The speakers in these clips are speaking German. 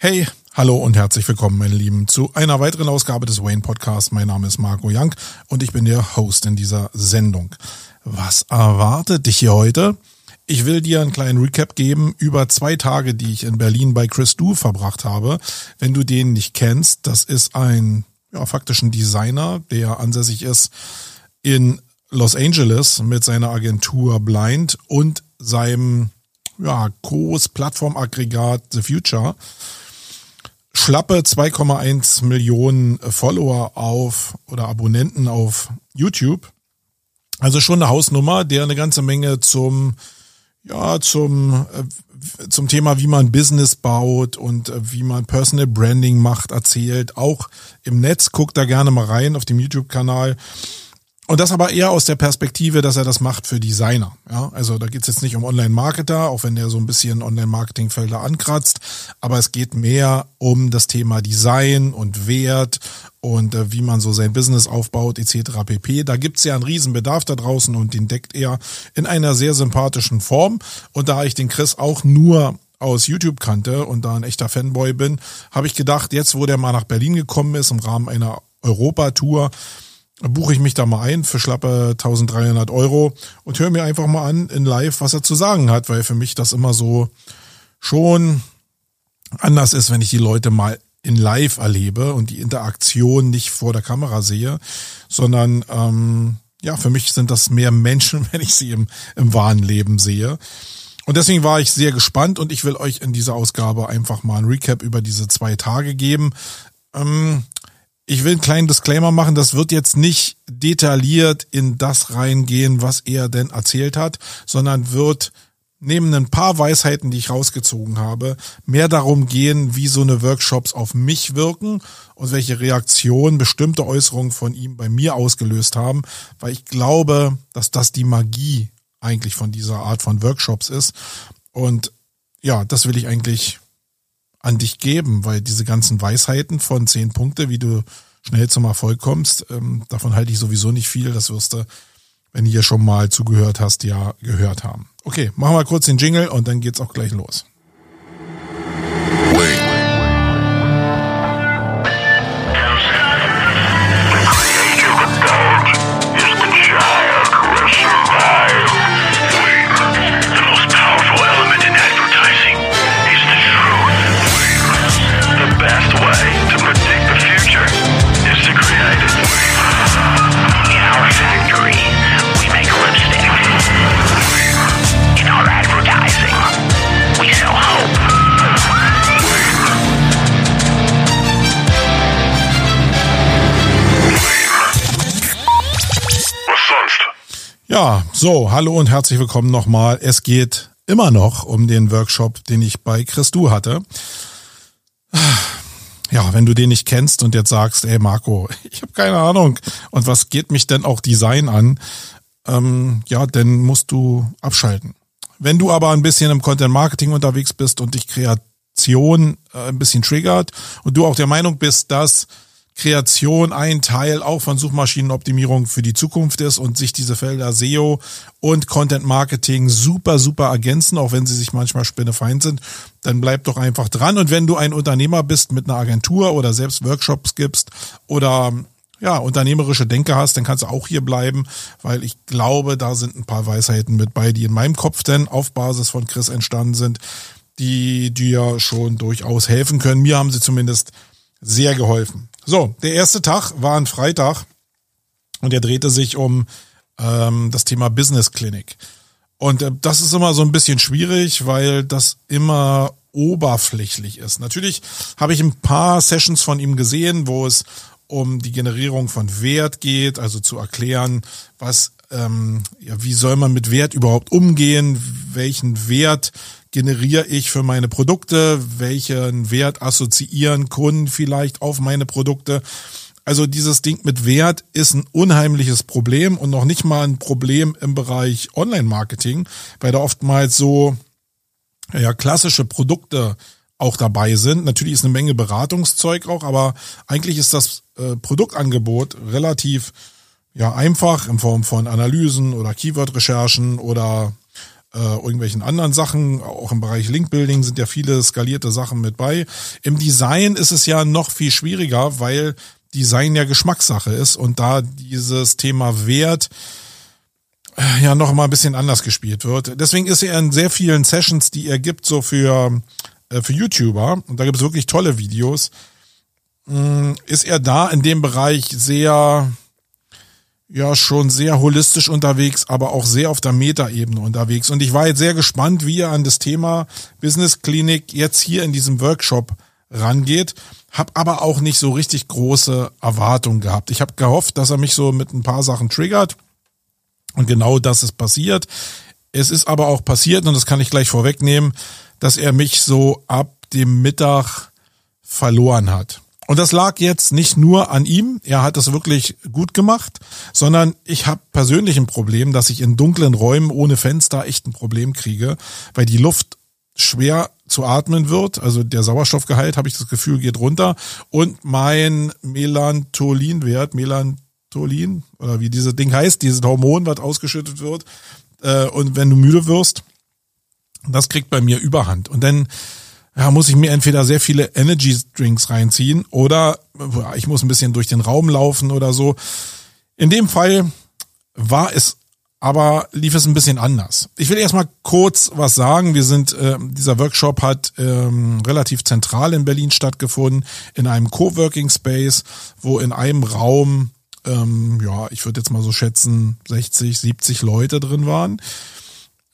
Hey, hallo und herzlich willkommen, meine Lieben, zu einer weiteren Ausgabe des Wayne Podcasts. Mein Name ist Marco Young und ich bin der Host in dieser Sendung. Was erwartet dich hier heute? Ich will dir einen kleinen Recap geben über zwei Tage, die ich in Berlin bei Chris Du verbracht habe. Wenn du den nicht kennst, das ist ein ja, faktisch ein Designer, der ansässig ist in Los Angeles mit seiner Agentur Blind und seinem ja, Groß-Plattformaggregat The Future. Schlappe 2,1 Millionen Follower auf oder Abonnenten auf YouTube. Also schon eine Hausnummer, der eine ganze Menge zum ja, zum, äh, zum Thema, wie man Business baut und äh, wie man Personal Branding macht, erzählt. Auch im Netz, guckt da gerne mal rein auf dem YouTube-Kanal. Und das aber eher aus der Perspektive, dass er das macht für Designer. Ja, also da geht es jetzt nicht um Online-Marketer, auch wenn der so ein bisschen Online-Marketing-Felder ankratzt, aber es geht mehr um das Thema Design und Wert und äh, wie man so sein Business aufbaut etc. pp. Da gibt's ja einen Riesenbedarf da draußen und den deckt er in einer sehr sympathischen Form. Und da ich den Chris auch nur aus YouTube kannte und da ein echter Fanboy bin, habe ich gedacht, jetzt wo der mal nach Berlin gekommen ist im Rahmen einer Europatour, buche ich mich da mal ein für schlappe 1300 Euro und höre mir einfach mal an in Live, was er zu sagen hat, weil für mich das immer so schon anders ist, wenn ich die Leute mal in Live erlebe und die Interaktion nicht vor der Kamera sehe, sondern ähm, ja, für mich sind das mehr Menschen, wenn ich sie im, im wahren Leben sehe. Und deswegen war ich sehr gespannt und ich will euch in dieser Ausgabe einfach mal ein Recap über diese zwei Tage geben. Ähm, ich will einen kleinen Disclaimer machen, das wird jetzt nicht detailliert in das reingehen, was er denn erzählt hat, sondern wird neben ein paar Weisheiten, die ich rausgezogen habe, mehr darum gehen, wie so eine Workshops auf mich wirken und welche Reaktionen bestimmte Äußerungen von ihm bei mir ausgelöst haben, weil ich glaube, dass das die Magie eigentlich von dieser Art von Workshops ist. Und ja, das will ich eigentlich an dich geben, weil diese ganzen Weisheiten von zehn Punkte, wie du schnell zum Erfolg kommst, ähm, davon halte ich sowieso nicht viel. Das wirst du, wenn du hier schon mal zugehört hast, ja gehört haben. Okay, machen wir kurz den Jingle und dann geht's auch gleich los. Wait. Ja, so, hallo und herzlich willkommen nochmal. Es geht immer noch um den Workshop, den ich bei Christu hatte. Ja, wenn du den nicht kennst und jetzt sagst, ey Marco, ich habe keine Ahnung und was geht mich denn auch Design an, ähm, ja, dann musst du abschalten. Wenn du aber ein bisschen im Content Marketing unterwegs bist und dich Kreation äh, ein bisschen triggert und du auch der Meinung bist, dass Kreation ein Teil auch von Suchmaschinenoptimierung für die Zukunft ist und sich diese Felder SEO und Content Marketing super, super ergänzen, auch wenn sie sich manchmal spinnefeind sind, dann bleib doch einfach dran. Und wenn du ein Unternehmer bist mit einer Agentur oder selbst Workshops gibst oder ja, unternehmerische Denke hast, dann kannst du auch hier bleiben, weil ich glaube, da sind ein paar Weisheiten mit bei, die in meinem Kopf denn auf Basis von Chris entstanden sind, die dir schon durchaus helfen können. Mir haben sie zumindest sehr geholfen. So, der erste Tag war ein Freitag und er drehte sich um ähm, das Thema Business Clinic. Und äh, das ist immer so ein bisschen schwierig, weil das immer oberflächlich ist. Natürlich habe ich ein paar Sessions von ihm gesehen, wo es um die Generierung von Wert geht, also zu erklären, was, ähm, ja, wie soll man mit Wert überhaupt umgehen, welchen Wert generiere ich für meine Produkte, welchen Wert assoziieren Kunden vielleicht auf meine Produkte. Also dieses Ding mit Wert ist ein unheimliches Problem und noch nicht mal ein Problem im Bereich Online-Marketing, weil da oftmals so ja, klassische Produkte auch dabei sind. Natürlich ist eine Menge Beratungszeug auch, aber eigentlich ist das äh, Produktangebot relativ ja einfach in Form von Analysen oder Keyword-Recherchen oder äh, irgendwelchen anderen Sachen. Auch im Bereich Link-Building sind ja viele skalierte Sachen mit bei. Im Design ist es ja noch viel schwieriger, weil Design ja Geschmackssache ist und da dieses Thema Wert äh, ja noch mal ein bisschen anders gespielt wird. Deswegen ist er in sehr vielen Sessions, die er gibt, so für, äh, für YouTuber, und da gibt es wirklich tolle Videos, mm, ist er da in dem Bereich sehr, ja, schon sehr holistisch unterwegs, aber auch sehr auf der Metaebene unterwegs. Und ich war jetzt sehr gespannt, wie er an das Thema Business Klinik jetzt hier in diesem Workshop rangeht. Hab aber auch nicht so richtig große Erwartungen gehabt. Ich habe gehofft, dass er mich so mit ein paar Sachen triggert. Und genau das ist passiert. Es ist aber auch passiert, und das kann ich gleich vorwegnehmen, dass er mich so ab dem Mittag verloren hat. Und das lag jetzt nicht nur an ihm, er hat es wirklich gut gemacht, sondern ich habe persönlich ein Problem, dass ich in dunklen Räumen ohne Fenster echt ein Problem kriege, weil die Luft schwer zu atmen wird, also der Sauerstoffgehalt, habe ich das Gefühl, geht runter. Und mein Melantolinwert, Melantolin oder wie dieses Ding heißt, dieses Hormon, was ausgeschüttet wird äh, und wenn du müde wirst, das kriegt bei mir Überhand. Und dann ja, muss ich mir entweder sehr viele Energy Drinks reinziehen oder ich muss ein bisschen durch den Raum laufen oder so. In dem Fall war es aber lief es ein bisschen anders. Ich will erstmal kurz was sagen. Wir sind, äh, dieser Workshop hat ähm, relativ zentral in Berlin stattgefunden, in einem Coworking Space, wo in einem Raum, ähm, ja, ich würde jetzt mal so schätzen, 60, 70 Leute drin waren.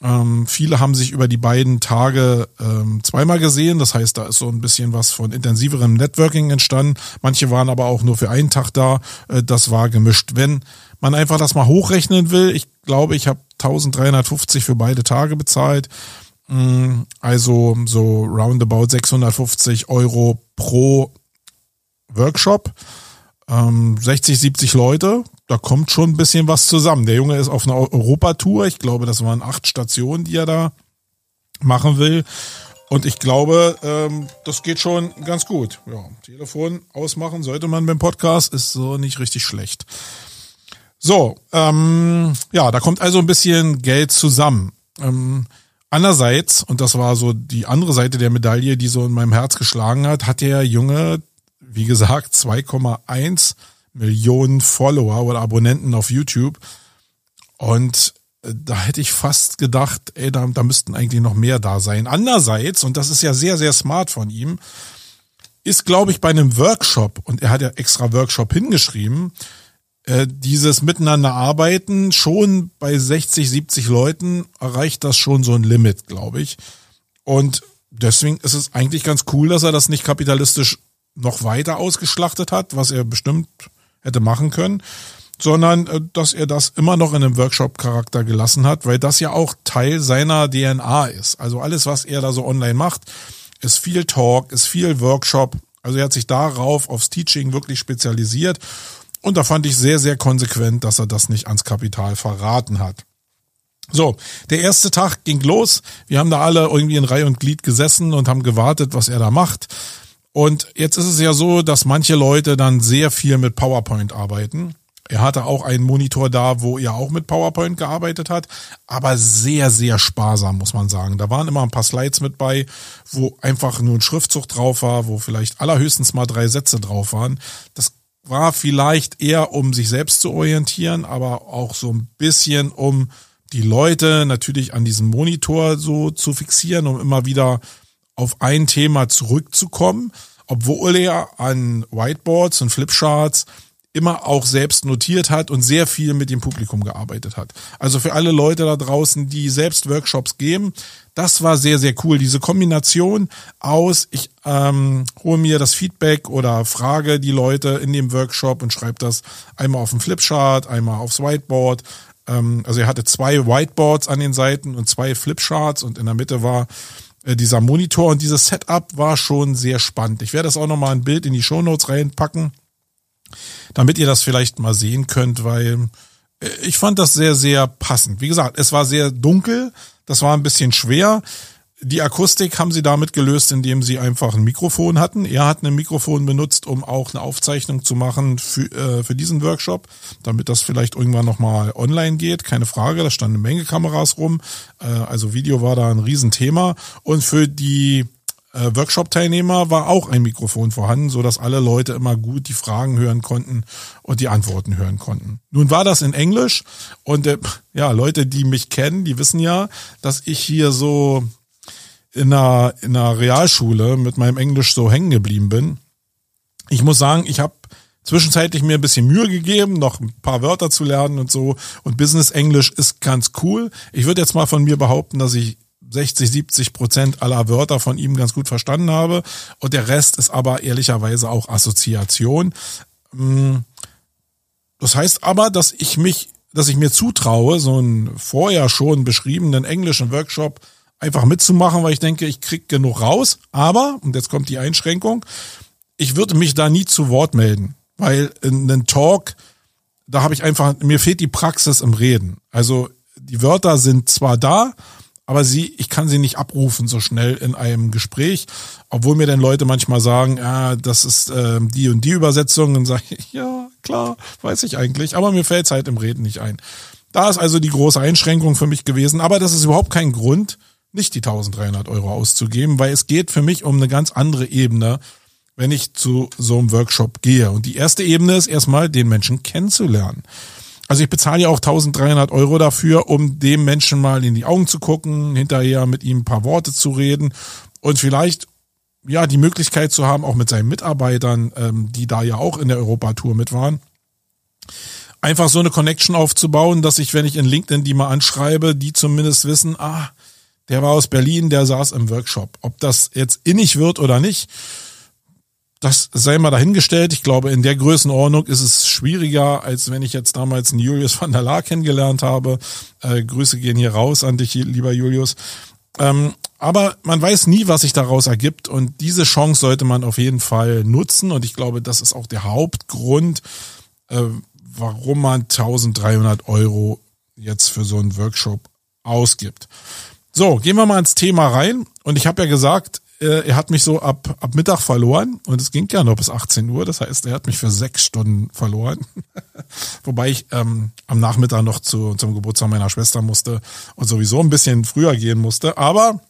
Ähm, viele haben sich über die beiden Tage ähm, zweimal gesehen. Das heißt, da ist so ein bisschen was von intensiverem Networking entstanden. Manche waren aber auch nur für einen Tag da. Äh, das war gemischt. Wenn man einfach das mal hochrechnen will, ich glaube, ich habe 1350 für beide Tage bezahlt. Mm, also so roundabout 650 Euro pro Workshop. 60, ähm, 70 Leute, da kommt schon ein bisschen was zusammen. Der Junge ist auf einer Europatour. Ich glaube, das waren acht Stationen, die er da machen will. Und ich glaube, ähm, das geht schon ganz gut. Ja, Telefon ausmachen sollte man beim Podcast, ist so nicht richtig schlecht. So, ähm, ja, da kommt also ein bisschen Geld zusammen. Ähm, andererseits, und das war so die andere Seite der Medaille, die so in meinem Herz geschlagen hat, hat der Junge wie gesagt, 2,1 Millionen Follower oder Abonnenten auf YouTube. Und äh, da hätte ich fast gedacht, ey, da, da müssten eigentlich noch mehr da sein. Andererseits, und das ist ja sehr, sehr smart von ihm, ist, glaube ich, bei einem Workshop, und er hat ja extra Workshop hingeschrieben, äh, dieses Miteinander arbeiten, schon bei 60, 70 Leuten erreicht das schon so ein Limit, glaube ich. Und deswegen ist es eigentlich ganz cool, dass er das nicht kapitalistisch noch weiter ausgeschlachtet hat, was er bestimmt hätte machen können, sondern äh, dass er das immer noch in einem Workshop-Charakter gelassen hat, weil das ja auch Teil seiner DNA ist. Also alles, was er da so online macht, ist viel Talk, ist viel Workshop. Also er hat sich darauf, aufs Teaching wirklich spezialisiert. Und da fand ich sehr, sehr konsequent, dass er das nicht ans Kapital verraten hat. So, der erste Tag ging los. Wir haben da alle irgendwie in Reihe und Glied gesessen und haben gewartet, was er da macht. Und jetzt ist es ja so, dass manche Leute dann sehr viel mit PowerPoint arbeiten. Er hatte auch einen Monitor da, wo er auch mit PowerPoint gearbeitet hat, aber sehr, sehr sparsam, muss man sagen. Da waren immer ein paar Slides mit bei, wo einfach nur ein Schriftzug drauf war, wo vielleicht allerhöchstens mal drei Sätze drauf waren. Das war vielleicht eher, um sich selbst zu orientieren, aber auch so ein bisschen, um die Leute natürlich an diesem Monitor so zu fixieren, um immer wieder auf ein Thema zurückzukommen, obwohl er an Whiteboards und Flipcharts immer auch selbst notiert hat und sehr viel mit dem Publikum gearbeitet hat. Also für alle Leute da draußen, die selbst Workshops geben, das war sehr, sehr cool. Diese Kombination aus, ich ähm, hole mir das Feedback oder frage die Leute in dem Workshop und schreibe das einmal auf dem Flipchart, einmal aufs Whiteboard. Ähm, also er hatte zwei Whiteboards an den Seiten und zwei Flipcharts und in der Mitte war dieser Monitor und dieses Setup war schon sehr spannend. Ich werde das auch nochmal ein Bild in die Shownotes reinpacken, damit ihr das vielleicht mal sehen könnt, weil äh, ich fand das sehr, sehr passend. Wie gesagt, es war sehr dunkel, das war ein bisschen schwer. Die Akustik haben sie damit gelöst, indem sie einfach ein Mikrofon hatten. Er hat ein Mikrofon benutzt, um auch eine Aufzeichnung zu machen für, äh, für diesen Workshop, damit das vielleicht irgendwann nochmal online geht. Keine Frage, da standen eine Menge Kameras rum. Äh, also Video war da ein Riesenthema. Und für die äh, Workshop-Teilnehmer war auch ein Mikrofon vorhanden, so dass alle Leute immer gut die Fragen hören konnten und die Antworten hören konnten. Nun war das in Englisch und äh, ja, Leute, die mich kennen, die wissen ja, dass ich hier so in einer, in einer Realschule mit meinem Englisch so hängen geblieben bin. Ich muss sagen, ich habe zwischenzeitlich mir ein bisschen Mühe gegeben, noch ein paar Wörter zu lernen und so. Und Business Englisch ist ganz cool. Ich würde jetzt mal von mir behaupten, dass ich 60, 70 Prozent aller Wörter von ihm ganz gut verstanden habe. Und der Rest ist aber ehrlicherweise auch Assoziation. Mm. Das heißt aber, dass ich mich, dass ich mir zutraue, so einen vorher schon beschriebenen englischen Workshop einfach mitzumachen, weil ich denke, ich krieg genug raus. Aber, und jetzt kommt die Einschränkung, ich würde mich da nie zu Wort melden, weil in einem Talk, da habe ich einfach, mir fehlt die Praxis im Reden. Also die Wörter sind zwar da, aber sie, ich kann sie nicht abrufen so schnell in einem Gespräch, obwohl mir dann Leute manchmal sagen, ja, das ist äh, die und die Übersetzung, und sage ich, ja, klar, weiß ich eigentlich, aber mir fällt es halt im Reden nicht ein. Da ist also die große Einschränkung für mich gewesen, aber das ist überhaupt kein Grund, nicht die 1300 Euro auszugeben, weil es geht für mich um eine ganz andere Ebene, wenn ich zu so einem Workshop gehe. Und die erste Ebene ist erstmal, den Menschen kennenzulernen. Also ich bezahle ja auch 1300 Euro dafür, um dem Menschen mal in die Augen zu gucken, hinterher mit ihm ein paar Worte zu reden und vielleicht ja die Möglichkeit zu haben, auch mit seinen Mitarbeitern, ähm, die da ja auch in der Europatour mit waren, einfach so eine Connection aufzubauen, dass ich, wenn ich in LinkedIn die mal anschreibe, die zumindest wissen, ah, der war aus Berlin, der saß im Workshop. Ob das jetzt innig wird oder nicht, das sei mal dahingestellt. Ich glaube, in der Größenordnung ist es schwieriger, als wenn ich jetzt damals einen Julius van der Laar kennengelernt habe. Äh, Grüße gehen hier raus an dich, lieber Julius. Ähm, aber man weiß nie, was sich daraus ergibt und diese Chance sollte man auf jeden Fall nutzen und ich glaube, das ist auch der Hauptgrund, äh, warum man 1300 Euro jetzt für so einen Workshop ausgibt. So, gehen wir mal ins Thema rein und ich habe ja gesagt, äh, er hat mich so ab, ab Mittag verloren und es ging ja noch bis 18 Uhr. Das heißt, er hat mich für sechs Stunden verloren. Wobei ich ähm, am Nachmittag noch zu, zum Geburtstag meiner Schwester musste und sowieso ein bisschen früher gehen musste. Aber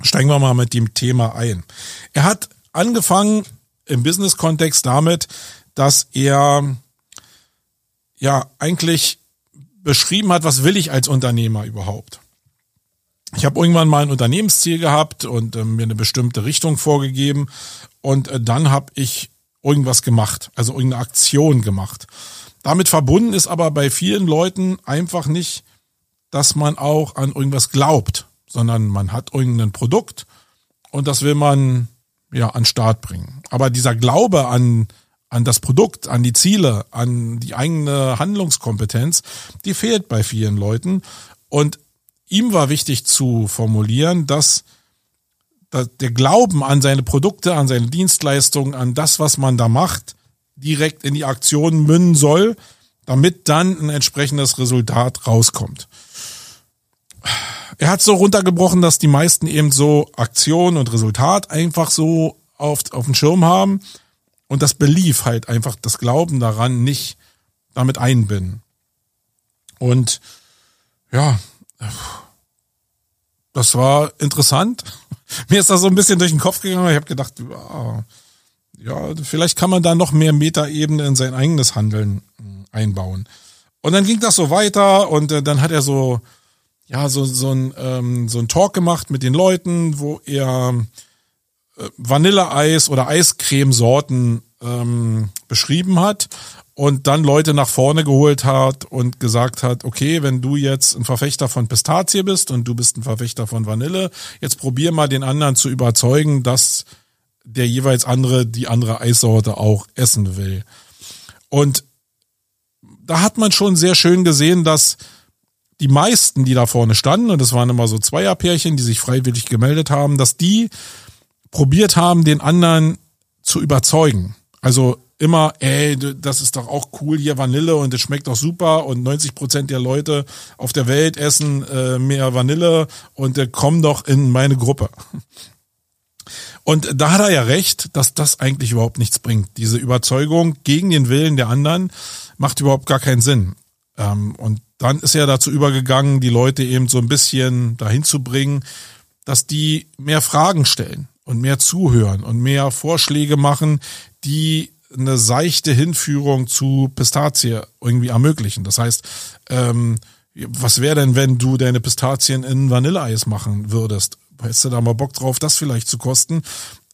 steigen wir mal mit dem Thema ein. Er hat angefangen im Business-Kontext damit, dass er ja eigentlich beschrieben hat, was will ich als Unternehmer überhaupt ich habe irgendwann mal ein Unternehmensziel gehabt und äh, mir eine bestimmte Richtung vorgegeben und äh, dann habe ich irgendwas gemacht, also irgendeine Aktion gemacht. Damit verbunden ist aber bei vielen Leuten einfach nicht, dass man auch an irgendwas glaubt, sondern man hat irgendein Produkt und das will man ja an Start bringen. Aber dieser Glaube an an das Produkt, an die Ziele, an die eigene Handlungskompetenz, die fehlt bei vielen Leuten und ihm war wichtig zu formulieren, dass, der Glauben an seine Produkte, an seine Dienstleistungen, an das, was man da macht, direkt in die Aktion münden soll, damit dann ein entsprechendes Resultat rauskommt. Er hat so runtergebrochen, dass die meisten eben so Aktion und Resultat einfach so auf, auf dem Schirm haben und das Belief halt einfach das Glauben daran nicht damit einbinden. Und ja, das war interessant. Mir ist das so ein bisschen durch den Kopf gegangen. Ich habe gedacht, ja, vielleicht kann man da noch mehr Metaebene in sein eigenes Handeln hm, einbauen. Und dann ging das so weiter und äh, dann hat er so, ja, so, so ein, ähm, so ein Talk gemacht mit den Leuten, wo er äh, Vanilleeis oder Eiscremesorten ähm, beschrieben hat und dann Leute nach vorne geholt hat und gesagt hat, okay, wenn du jetzt ein Verfechter von Pistazie bist und du bist ein Verfechter von Vanille, jetzt probier mal den anderen zu überzeugen, dass der jeweils andere die andere Eissorte auch essen will. Und da hat man schon sehr schön gesehen, dass die meisten, die da vorne standen, und es waren immer so Zweierpärchen, die sich freiwillig gemeldet haben, dass die probiert haben, den anderen zu überzeugen. Also immer, ey, das ist doch auch cool hier Vanille und es schmeckt doch super und 90 Prozent der Leute auf der Welt essen äh, mehr Vanille und äh, kommen doch in meine Gruppe. Und da hat er ja recht, dass das eigentlich überhaupt nichts bringt. Diese Überzeugung gegen den Willen der anderen macht überhaupt gar keinen Sinn. Ähm, und dann ist er dazu übergegangen, die Leute eben so ein bisschen dahin zu bringen, dass die mehr Fragen stellen und mehr zuhören und mehr Vorschläge machen, die eine seichte Hinführung zu Pistazie irgendwie ermöglichen. Das heißt, ähm, was wäre denn, wenn du deine Pistazien in Vanilleeis machen würdest? Hättest du da mal Bock drauf, das vielleicht zu kosten?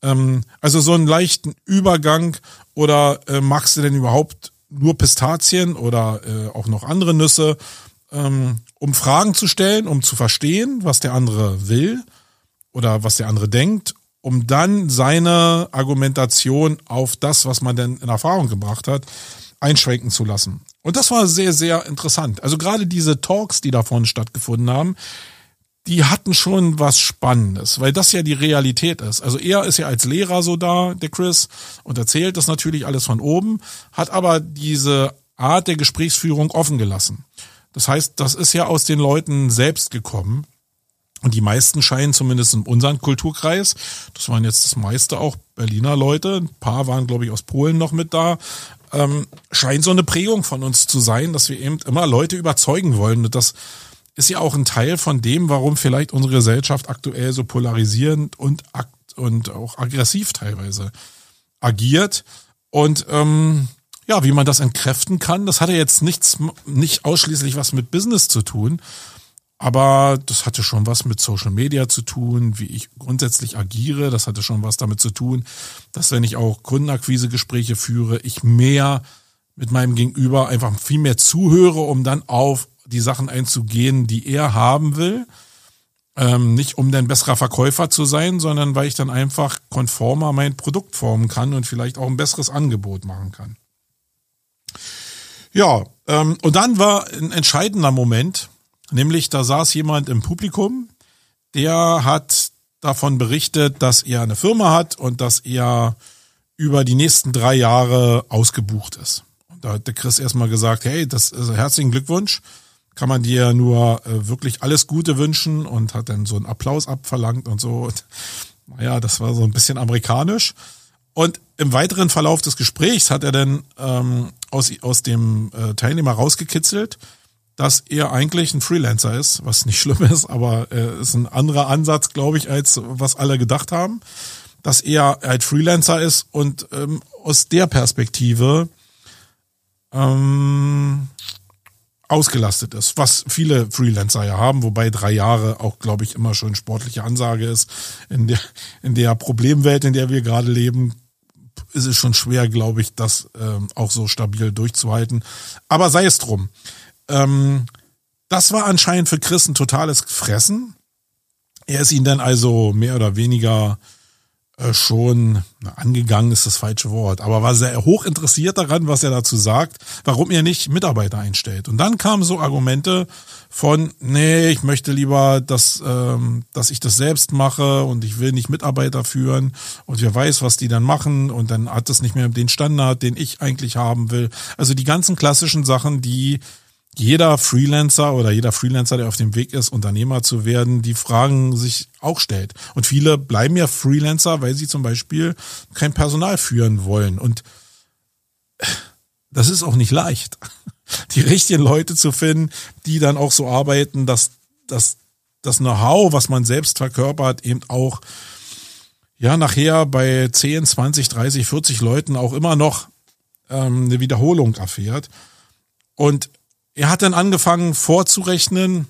Ähm, also so einen leichten Übergang oder äh, magst du denn überhaupt nur Pistazien oder äh, auch noch andere Nüsse, ähm, um Fragen zu stellen, um zu verstehen, was der andere will oder was der andere denkt um dann seine Argumentation auf das, was man denn in Erfahrung gebracht hat, einschränken zu lassen. Und das war sehr, sehr interessant. Also gerade diese Talks, die davon stattgefunden haben, die hatten schon was Spannendes, weil das ja die Realität ist. Also er ist ja als Lehrer so da, der Chris, und erzählt das natürlich alles von oben, hat aber diese Art der Gesprächsführung offen gelassen. Das heißt, das ist ja aus den Leuten selbst gekommen. Und die meisten scheinen zumindest in unserem Kulturkreis, das waren jetzt das meiste auch Berliner Leute, ein paar waren, glaube ich, aus Polen noch mit da, ähm, scheint so eine Prägung von uns zu sein, dass wir eben immer Leute überzeugen wollen. Und das ist ja auch ein Teil von dem, warum vielleicht unsere Gesellschaft aktuell so polarisierend und, und auch aggressiv teilweise agiert. Und ähm, ja, wie man das entkräften kann, das hatte jetzt nichts, nicht ausschließlich was mit Business zu tun, aber das hatte schon was mit Social Media zu tun, wie ich grundsätzlich agiere. Das hatte schon was damit zu tun, dass wenn ich auch Kundenakquisegespräche führe, ich mehr mit meinem Gegenüber einfach viel mehr zuhöre, um dann auf die Sachen einzugehen, die er haben will. Ähm, nicht um dann besserer Verkäufer zu sein, sondern weil ich dann einfach konformer mein Produkt formen kann und vielleicht auch ein besseres Angebot machen kann. Ja, ähm, und dann war ein entscheidender Moment, Nämlich, da saß jemand im Publikum, der hat davon berichtet, dass er eine Firma hat und dass er über die nächsten drei Jahre ausgebucht ist. Und da hat der Chris erstmal gesagt, hey, das ist herzlichen Glückwunsch. Kann man dir nur äh, wirklich alles Gute wünschen und hat dann so einen Applaus abverlangt und so. Und, naja, das war so ein bisschen amerikanisch. Und im weiteren Verlauf des Gesprächs hat er dann ähm, aus, aus dem äh, Teilnehmer rausgekitzelt, dass er eigentlich ein Freelancer ist, was nicht schlimm ist, aber äh, ist ein anderer Ansatz, glaube ich, als was alle gedacht haben, dass er halt Freelancer ist und ähm, aus der Perspektive ähm, ausgelastet ist, was viele Freelancer ja haben, wobei drei Jahre auch, glaube ich, immer schon sportliche Ansage ist. In der, in der Problemwelt, in der wir gerade leben, ist es schon schwer, glaube ich, das ähm, auch so stabil durchzuhalten. Aber sei es drum. Ähm, das war anscheinend für Chris ein totales Fressen. Er ist ihn dann also mehr oder weniger äh, schon na, angegangen ist das falsche Wort, aber war sehr hoch interessiert daran, was er dazu sagt, warum er nicht Mitarbeiter einstellt. Und dann kamen so Argumente von, nee, ich möchte lieber, dass, ähm, dass ich das selbst mache und ich will nicht Mitarbeiter führen und wer weiß, was die dann machen und dann hat das nicht mehr den Standard, den ich eigentlich haben will. Also die ganzen klassischen Sachen, die jeder Freelancer oder jeder Freelancer, der auf dem Weg ist, Unternehmer zu werden, die Fragen sich auch stellt. Und viele bleiben ja Freelancer, weil sie zum Beispiel kein Personal führen wollen. Und das ist auch nicht leicht, die richtigen Leute zu finden, die dann auch so arbeiten, dass, dass das Know-how, was man selbst verkörpert, eben auch ja nachher bei 10, 20, 30, 40 Leuten auch immer noch ähm, eine Wiederholung erfährt. Und er hat dann angefangen vorzurechnen,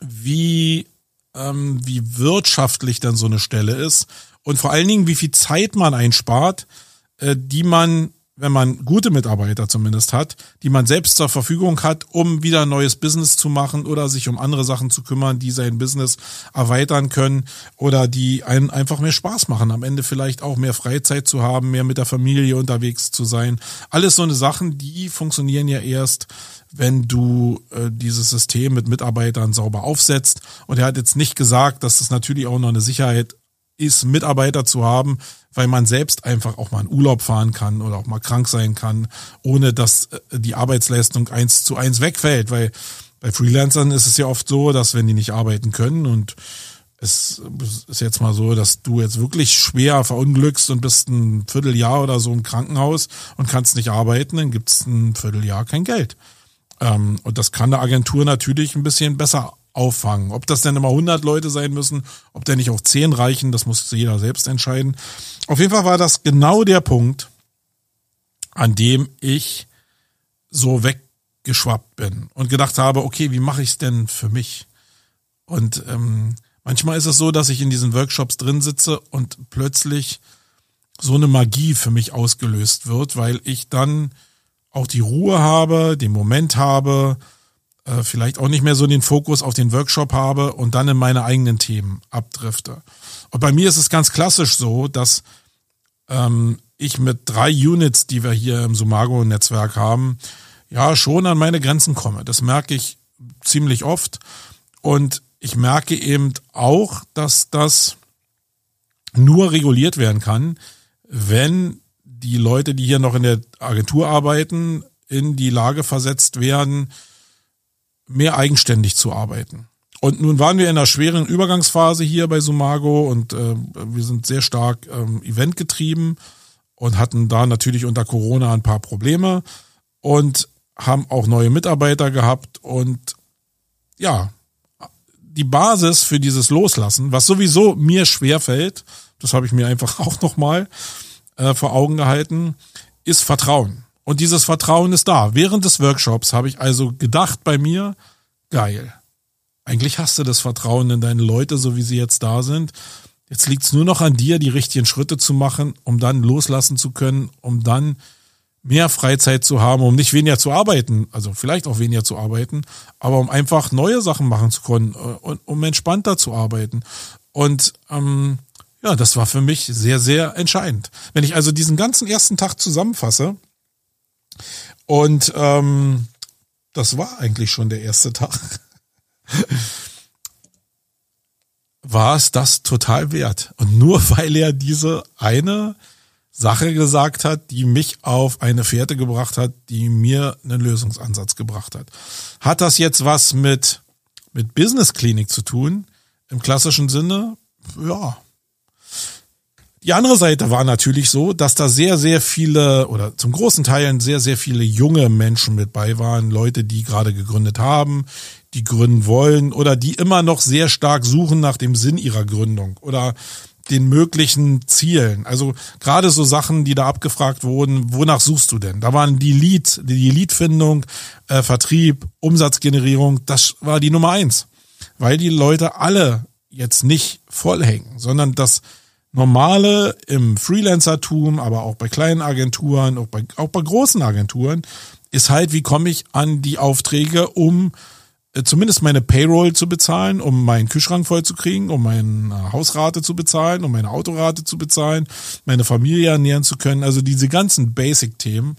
wie, ähm, wie wirtschaftlich dann so eine Stelle ist und vor allen Dingen, wie viel Zeit man einspart, äh, die man wenn man gute Mitarbeiter zumindest hat, die man selbst zur Verfügung hat, um wieder ein neues Business zu machen oder sich um andere Sachen zu kümmern, die sein Business erweitern können oder die einen einfach mehr Spaß machen. Am Ende vielleicht auch mehr Freizeit zu haben, mehr mit der Familie unterwegs zu sein. Alles so eine Sachen, die funktionieren ja erst, wenn du äh, dieses System mit Mitarbeitern sauber aufsetzt. Und er hat jetzt nicht gesagt, dass es natürlich auch noch eine Sicherheit ist, Mitarbeiter zu haben, weil man selbst einfach auch mal in Urlaub fahren kann oder auch mal krank sein kann, ohne dass äh, die Arbeitsleistung eins zu eins wegfällt, weil bei Freelancern ist es ja oft so, dass wenn die nicht arbeiten können und es ist jetzt mal so, dass du jetzt wirklich schwer verunglückst und bist ein Vierteljahr oder so im Krankenhaus und kannst nicht arbeiten, dann gibt's ein Vierteljahr kein Geld. Ähm, und das kann der Agentur natürlich ein bisschen besser auffangen. Ob das denn immer 100 Leute sein müssen, ob der nicht auch 10 reichen, das muss jeder selbst entscheiden. Auf jeden Fall war das genau der Punkt, an dem ich so weggeschwappt bin und gedacht habe, okay, wie mache ich es denn für mich? Und ähm, Manchmal ist es so, dass ich in diesen Workshops drin sitze und plötzlich so eine Magie für mich ausgelöst wird, weil ich dann auch die Ruhe habe, den Moment habe, äh, vielleicht auch nicht mehr so den Fokus auf den Workshop habe und dann in meine eigenen Themen abdrifte. Und bei mir ist es ganz klassisch so, dass ähm, ich mit drei Units, die wir hier im Sumago-Netzwerk haben, ja schon an meine Grenzen komme. Das merke ich ziemlich oft. Und ich merke eben auch, dass das nur reguliert werden kann, wenn die Leute, die hier noch in der Agentur arbeiten, in die Lage versetzt werden, mehr eigenständig zu arbeiten. Und nun waren wir in einer schweren Übergangsphase hier bei Sumago und äh, wir sind sehr stark ähm, eventgetrieben und hatten da natürlich unter Corona ein paar Probleme und haben auch neue Mitarbeiter gehabt und ja, die Basis für dieses Loslassen, was sowieso mir schwer fällt, das habe ich mir einfach auch nochmal äh, vor Augen gehalten, ist Vertrauen. Und dieses Vertrauen ist da. Während des Workshops habe ich also gedacht bei mir, geil. Eigentlich hast du das Vertrauen in deine Leute, so wie sie jetzt da sind. Jetzt liegt es nur noch an dir, die richtigen Schritte zu machen, um dann loslassen zu können, um dann mehr Freizeit zu haben, um nicht weniger zu arbeiten, also vielleicht auch weniger zu arbeiten, aber um einfach neue Sachen machen zu können äh, und um entspannter zu arbeiten. Und ähm, ja, das war für mich sehr, sehr entscheidend. Wenn ich also diesen ganzen ersten Tag zusammenfasse und ähm, das war eigentlich schon der erste Tag, war es das total wert. Und nur weil er diese eine Sache gesagt hat, die mich auf eine Fährte gebracht hat, die mir einen Lösungsansatz gebracht hat. Hat das jetzt was mit, mit Business Klinik zu tun? Im klassischen Sinne? Ja. Die andere Seite war natürlich so, dass da sehr, sehr viele oder zum großen Teil sehr, sehr viele junge Menschen mit bei waren. Leute, die gerade gegründet haben, die gründen wollen oder die immer noch sehr stark suchen nach dem Sinn ihrer Gründung oder den möglichen Zielen. Also gerade so Sachen, die da abgefragt wurden, wonach suchst du denn? Da waren die Lead, die Leadfindung, äh, Vertrieb, Umsatzgenerierung, das war die Nummer eins. Weil die Leute alle jetzt nicht vollhängen, sondern das Normale im Freelancertum, aber auch bei kleinen Agenturen, auch bei, auch bei großen Agenturen, ist halt, wie komme ich an die Aufträge, um äh, zumindest meine Payroll zu bezahlen, um meinen Kühlschrank voll zu kriegen, um meine Hausrate zu bezahlen, um meine Autorate zu bezahlen, meine Familie ernähren zu können. Also diese ganzen Basic-Themen,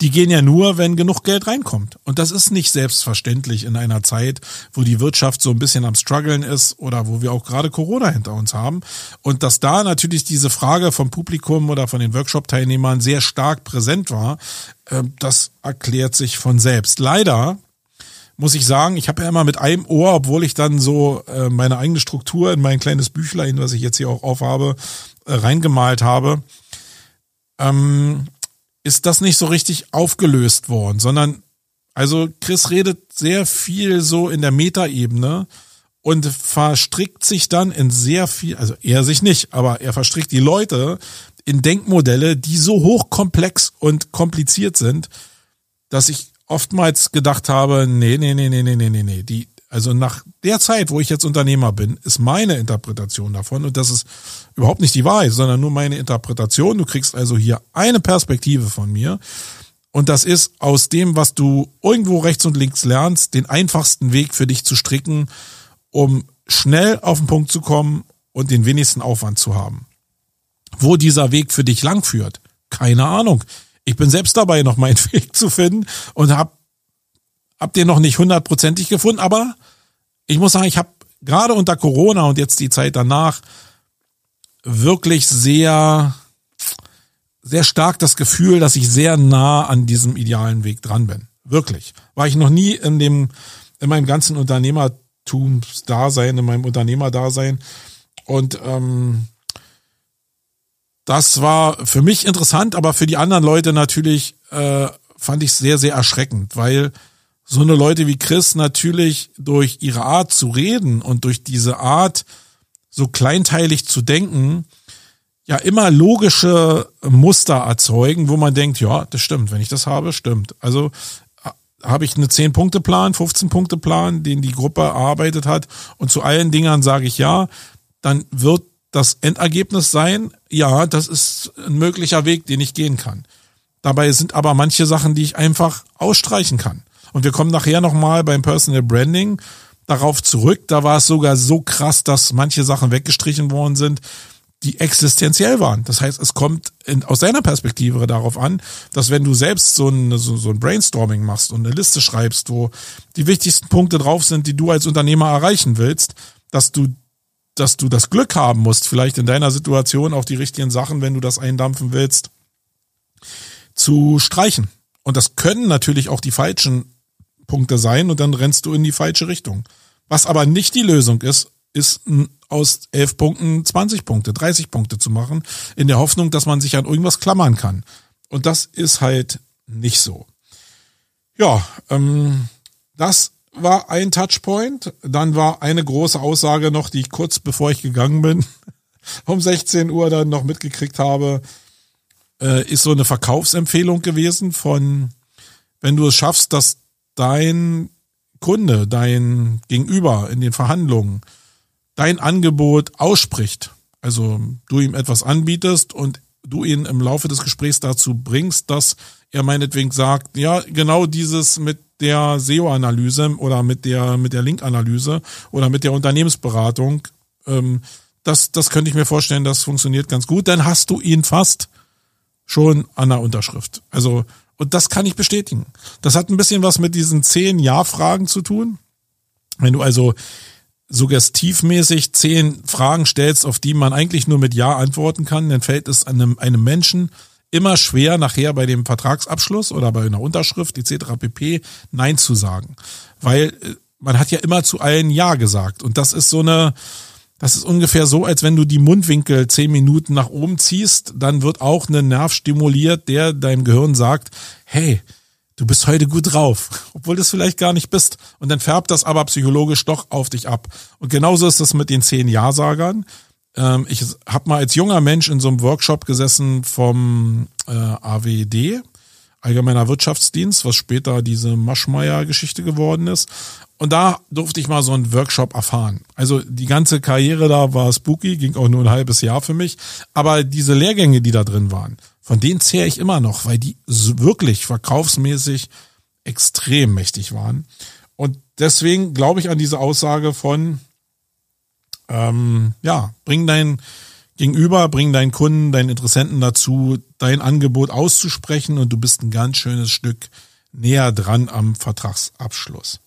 die gehen ja nur, wenn genug Geld reinkommt. Und das ist nicht selbstverständlich in einer Zeit, wo die Wirtschaft so ein bisschen am struggeln ist oder wo wir auch gerade Corona hinter uns haben. Und dass da natürlich diese Frage vom Publikum oder von den Workshop-Teilnehmern sehr stark präsent war, äh, das erklärt sich von selbst. Leider muss ich sagen, ich habe ja immer mit einem Ohr, obwohl ich dann so äh, meine eigene Struktur in mein kleines Büchlein, was ich jetzt hier auch aufhabe, äh, reingemalt habe, ähm, ist das nicht so richtig aufgelöst worden, sondern also Chris redet sehr viel so in der Metaebene und verstrickt sich dann in sehr viel, also er sich nicht, aber er verstrickt die Leute in Denkmodelle, die so hochkomplex und kompliziert sind, dass ich oftmals gedacht habe, nee, nee, nee, nee, nee, nee, nee, die, also nach der Zeit, wo ich jetzt Unternehmer bin, ist meine Interpretation davon, und das ist überhaupt nicht die Wahrheit, sondern nur meine Interpretation. Du kriegst also hier eine Perspektive von mir. Und das ist aus dem, was du irgendwo rechts und links lernst, den einfachsten Weg für dich zu stricken, um schnell auf den Punkt zu kommen und den wenigsten Aufwand zu haben. Wo dieser Weg für dich lang führt, keine Ahnung. Ich bin selbst dabei, noch meinen Weg zu finden und hab, hab den noch nicht hundertprozentig gefunden, aber ich muss sagen, ich habe gerade unter Corona und jetzt die Zeit danach wirklich sehr, sehr stark das Gefühl, dass ich sehr nah an diesem idealen Weg dran bin. Wirklich. War ich noch nie in dem, in meinem ganzen Unternehmertumsdasein, in meinem Unternehmerdasein. Und ähm, das war für mich interessant, aber für die anderen Leute natürlich äh, fand ich sehr, sehr erschreckend, weil so eine Leute wie Chris natürlich durch ihre Art zu reden und durch diese Art so kleinteilig zu denken, ja immer logische Muster erzeugen, wo man denkt, ja, das stimmt, wenn ich das habe, stimmt. Also äh, habe ich eine 10-Punkte-Plan, 15-Punkte-Plan, den die Gruppe erarbeitet hat und zu allen Dingern sage ich ja, dann wird das Endergebnis sein, ja, das ist ein möglicher Weg, den ich gehen kann. Dabei sind aber manche Sachen, die ich einfach ausstreichen kann. Und wir kommen nachher nochmal beim Personal Branding darauf zurück. Da war es sogar so krass, dass manche Sachen weggestrichen worden sind, die existenziell waren. Das heißt, es kommt in, aus deiner Perspektive darauf an, dass wenn du selbst so ein, so, so ein Brainstorming machst und eine Liste schreibst, wo die wichtigsten Punkte drauf sind, die du als Unternehmer erreichen willst, dass du dass du das Glück haben musst, vielleicht in deiner Situation auch die richtigen Sachen, wenn du das eindampfen willst, zu streichen. Und das können natürlich auch die falschen Punkte sein und dann rennst du in die falsche Richtung. Was aber nicht die Lösung ist, ist aus elf Punkten 20 Punkte, 30 Punkte zu machen, in der Hoffnung, dass man sich an irgendwas klammern kann. Und das ist halt nicht so. Ja, ähm, das war ein Touchpoint. Dann war eine große Aussage noch, die ich kurz bevor ich gegangen bin, um 16 Uhr dann noch mitgekriegt habe, äh, ist so eine Verkaufsempfehlung gewesen von, wenn du es schaffst, dass dein Kunde, dein Gegenüber in den Verhandlungen dein Angebot ausspricht, also du ihm etwas anbietest und du ihn im Laufe des Gesprächs dazu bringst, dass er meinetwegen sagt, ja, genau dieses mit der SEO-Analyse oder mit der, mit der Link-Analyse oder mit der Unternehmensberatung, ähm, das, das könnte ich mir vorstellen, das funktioniert ganz gut. Dann hast du ihn fast schon an der Unterschrift. Also, und das kann ich bestätigen. Das hat ein bisschen was mit diesen zehn Ja-Fragen zu tun. Wenn du also suggestivmäßig zehn Fragen stellst, auf die man eigentlich nur mit Ja antworten kann, dann fällt es einem, einem Menschen immer schwer, nachher bei dem Vertragsabschluss oder bei einer Unterschrift etc. pp. Nein zu sagen. Weil äh, man hat ja immer zu allen Ja gesagt. Und das ist so eine, das ist ungefähr so, als wenn du die Mundwinkel zehn Minuten nach oben ziehst, dann wird auch ein Nerv stimuliert, der deinem Gehirn sagt, hey, du bist heute gut drauf, obwohl du es vielleicht gar nicht bist. Und dann färbt das aber psychologisch doch auf dich ab. Und genauso ist das mit den zehn Ja-Sagern. Ähm, ich habe mal als junger Mensch in so einem Workshop gesessen vom äh, AWD, Allgemeiner Wirtschaftsdienst, was später diese Maschmeyer-Geschichte geworden ist. Und da durfte ich mal so einen Workshop erfahren. Also die ganze Karriere da war spooky, ging auch nur ein halbes Jahr für mich. Aber diese Lehrgänge, die da drin waren, von denen zehre ich immer noch, weil die wirklich verkaufsmäßig extrem mächtig waren. Und deswegen glaube ich an diese Aussage von, ähm, ja, bring dein Gegenüber, bring deinen Kunden, deinen Interessenten dazu, dein Angebot auszusprechen und du bist ein ganz schönes Stück näher dran am Vertragsabschluss.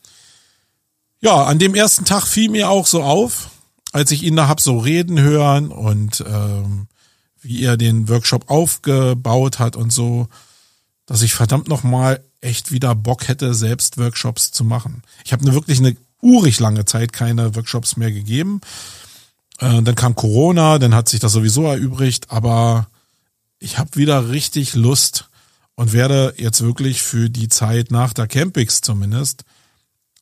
Ja, an dem ersten Tag fiel mir auch so auf, als ich ihn da hab so reden hören und ähm, wie er den Workshop aufgebaut hat und so, dass ich verdammt nochmal echt wieder Bock hätte, selbst Workshops zu machen. Ich habe eine wirklich eine urig lange Zeit keine Workshops mehr gegeben. Äh, dann kam Corona, dann hat sich das sowieso erübrigt, aber ich habe wieder richtig Lust und werde jetzt wirklich für die Zeit nach der Campix zumindest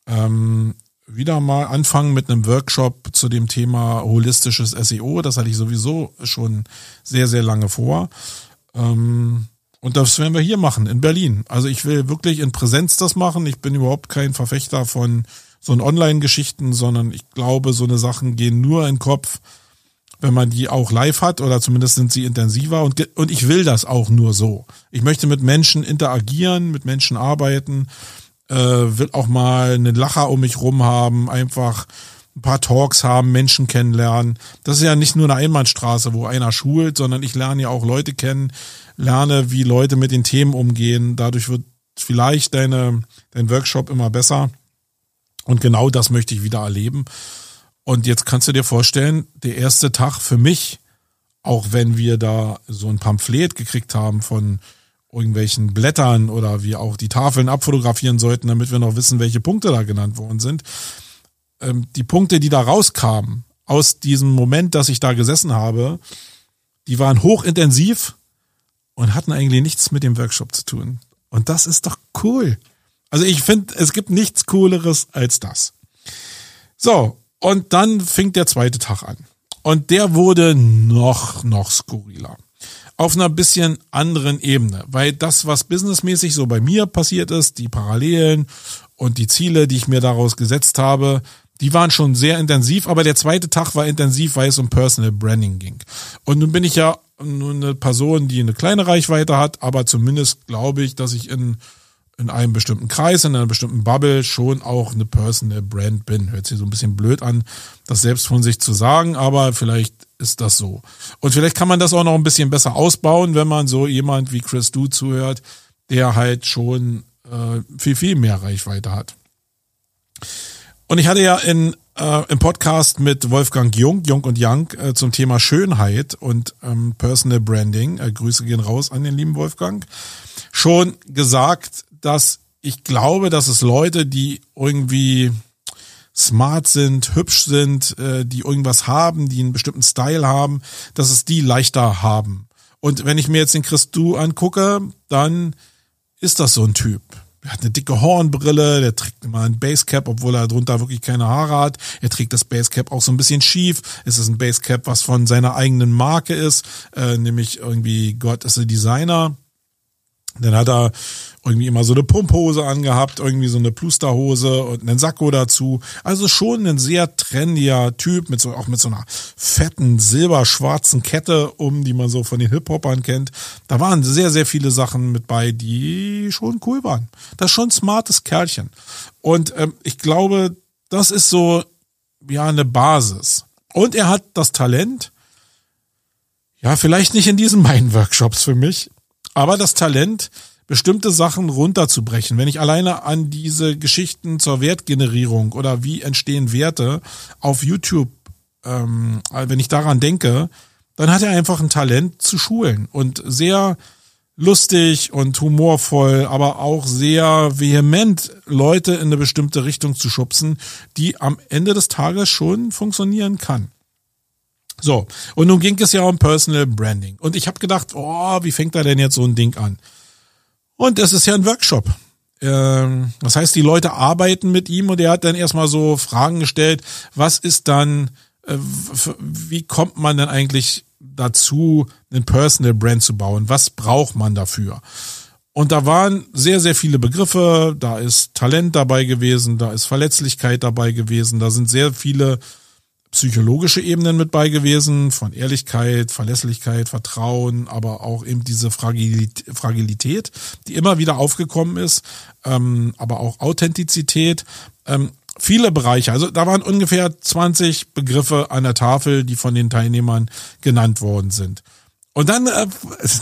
ähm, wieder mal anfangen mit einem Workshop zu dem Thema holistisches SEO. Das hatte ich sowieso schon sehr, sehr lange vor. Ähm, und das werden wir hier machen, in Berlin. Also ich will wirklich in Präsenz das machen. Ich bin überhaupt kein Verfechter von so Online-Geschichten, sondern ich glaube, so eine Sachen gehen nur in den Kopf, wenn man die auch live hat oder zumindest sind sie intensiver und, und ich will das auch nur so. Ich möchte mit Menschen interagieren, mit Menschen arbeiten, äh, will auch mal einen Lacher um mich rum haben, einfach ein paar Talks haben, Menschen kennenlernen. Das ist ja nicht nur eine Einbahnstraße, wo einer schult, sondern ich lerne ja auch Leute kennen, lerne, wie Leute mit den Themen umgehen. Dadurch wird vielleicht deine, dein Workshop immer besser. Und genau das möchte ich wieder erleben. Und jetzt kannst du dir vorstellen, der erste Tag für mich auch wenn wir da so ein Pamphlet gekriegt haben von irgendwelchen Blättern oder wir auch die Tafeln abfotografieren sollten, damit wir noch wissen, welche Punkte da genannt worden sind. Ähm, die Punkte, die da rauskamen aus diesem Moment, dass ich da gesessen habe, die waren hochintensiv und hatten eigentlich nichts mit dem Workshop zu tun. Und das ist doch cool. Also ich finde, es gibt nichts Cooleres als das. So, und dann fing der zweite Tag an. Und der wurde noch, noch skurriler. Auf einer bisschen anderen Ebene. Weil das, was businessmäßig so bei mir passiert ist, die Parallelen und die Ziele, die ich mir daraus gesetzt habe, die waren schon sehr intensiv, aber der zweite Tag war intensiv, weil es um Personal Branding ging. Und nun bin ich ja nur eine Person, die eine kleine Reichweite hat, aber zumindest glaube ich, dass ich in, in einem bestimmten Kreis, in einer bestimmten Bubble schon auch eine Personal Brand bin. Hört sich so ein bisschen blöd an, das selbst von sich zu sagen, aber vielleicht ist das so. Und vielleicht kann man das auch noch ein bisschen besser ausbauen, wenn man so jemand wie Chris Du zuhört, der halt schon äh, viel, viel mehr Reichweite hat. Und ich hatte ja in, äh, im Podcast mit Wolfgang Jung, Jung und Young, äh, zum Thema Schönheit und ähm, Personal Branding, äh, Grüße gehen raus an den lieben Wolfgang, schon gesagt, dass ich glaube, dass es Leute, die irgendwie smart sind, hübsch sind, äh, die irgendwas haben, die einen bestimmten Style haben, dass es die leichter haben. Und wenn ich mir jetzt den Christu angucke, dann ist das so ein Typ er hat eine dicke Hornbrille, der trägt immer ein Basecap, obwohl er drunter wirklich keine Haare hat. Er trägt das Basecap auch so ein bisschen schief. Es ist ein Basecap, was von seiner eigenen Marke ist, äh, nämlich irgendwie Gott ist a Designer. Dann hat er irgendwie immer so eine Pumphose angehabt, irgendwie so eine Plusterhose und einen Sakko dazu. Also schon ein sehr trendiger Typ mit so, auch mit so einer fetten silberschwarzen Kette um, die man so von den Hip-Hopern kennt. Da waren sehr, sehr viele Sachen mit bei, die schon cool waren. Das ist schon ein smartes Kerlchen. Und ähm, ich glaube, das ist so, ja, eine Basis. Und er hat das Talent, ja, vielleicht nicht in diesen beiden Workshops für mich, aber das Talent, bestimmte Sachen runterzubrechen. Wenn ich alleine an diese Geschichten zur Wertgenerierung oder wie entstehen Werte auf YouTube, ähm, wenn ich daran denke, dann hat er einfach ein Talent zu schulen und sehr lustig und humorvoll, aber auch sehr vehement Leute in eine bestimmte Richtung zu schubsen, die am Ende des Tages schon funktionieren kann. So, und nun ging es ja um Personal Branding. Und ich habe gedacht, oh, wie fängt er denn jetzt so ein Ding an? Und es ist ja ein Workshop. Ähm, das heißt, die Leute arbeiten mit ihm und er hat dann erstmal so Fragen gestellt, was ist dann, äh, wie kommt man denn eigentlich dazu, einen Personal Brand zu bauen? Was braucht man dafür? Und da waren sehr, sehr viele Begriffe. Da ist Talent dabei gewesen, da ist Verletzlichkeit dabei gewesen, da sind sehr viele psychologische Ebenen mit bei gewesen, von Ehrlichkeit, Verlässlichkeit, Vertrauen, aber auch eben diese Fragilität, die immer wieder aufgekommen ist, ähm, aber auch Authentizität. Ähm, viele Bereiche, also da waren ungefähr 20 Begriffe an der Tafel, die von den Teilnehmern genannt worden sind. Und dann, äh,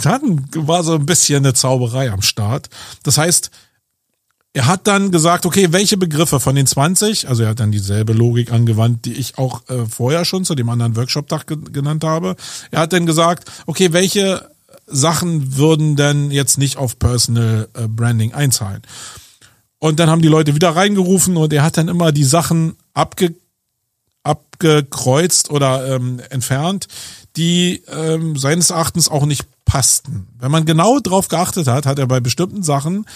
dann war so ein bisschen eine Zauberei am Start. Das heißt, er hat dann gesagt, okay, welche Begriffe von den 20, also er hat dann dieselbe Logik angewandt, die ich auch äh, vorher schon zu dem anderen Workshop-Tag ge genannt habe. Er hat dann gesagt, okay, welche Sachen würden denn jetzt nicht auf Personal äh, Branding einzahlen? Und dann haben die Leute wieder reingerufen und er hat dann immer die Sachen abge abgekreuzt oder ähm, entfernt, die ähm, seines Erachtens auch nicht passten. Wenn man genau drauf geachtet hat, hat er bei bestimmten Sachen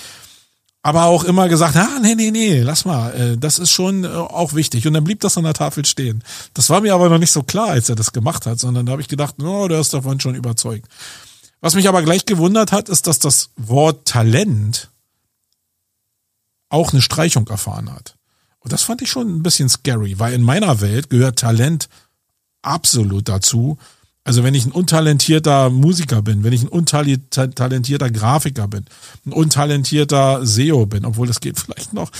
aber auch immer gesagt, ah, nee, nee, nee, lass mal, äh, das ist schon äh, auch wichtig. Und dann blieb das an der Tafel stehen. Das war mir aber noch nicht so klar, als er das gemacht hat, sondern da habe ich gedacht, no, der ist davon schon überzeugt. Was mich aber gleich gewundert hat, ist, dass das Wort Talent auch eine Streichung erfahren hat. Und das fand ich schon ein bisschen scary, weil in meiner Welt gehört Talent absolut dazu, also wenn ich ein untalentierter Musiker bin, wenn ich ein untalentierter Grafiker bin, ein untalentierter SEO bin, obwohl das geht vielleicht noch,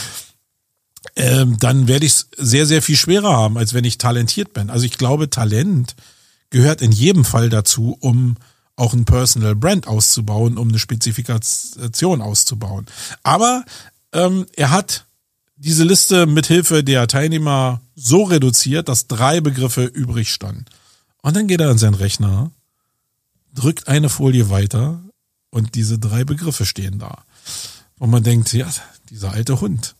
ähm, dann werde ich es sehr, sehr viel schwerer haben, als wenn ich talentiert bin. Also ich glaube, Talent gehört in jedem Fall dazu, um auch ein Personal Brand auszubauen, um eine Spezifikation auszubauen. Aber ähm, er hat diese Liste mithilfe der Teilnehmer so reduziert, dass drei Begriffe übrig standen. Und dann geht er an seinen Rechner drückt eine Folie weiter und diese drei Begriffe stehen da. Und man denkt, ja, dieser alte Hund.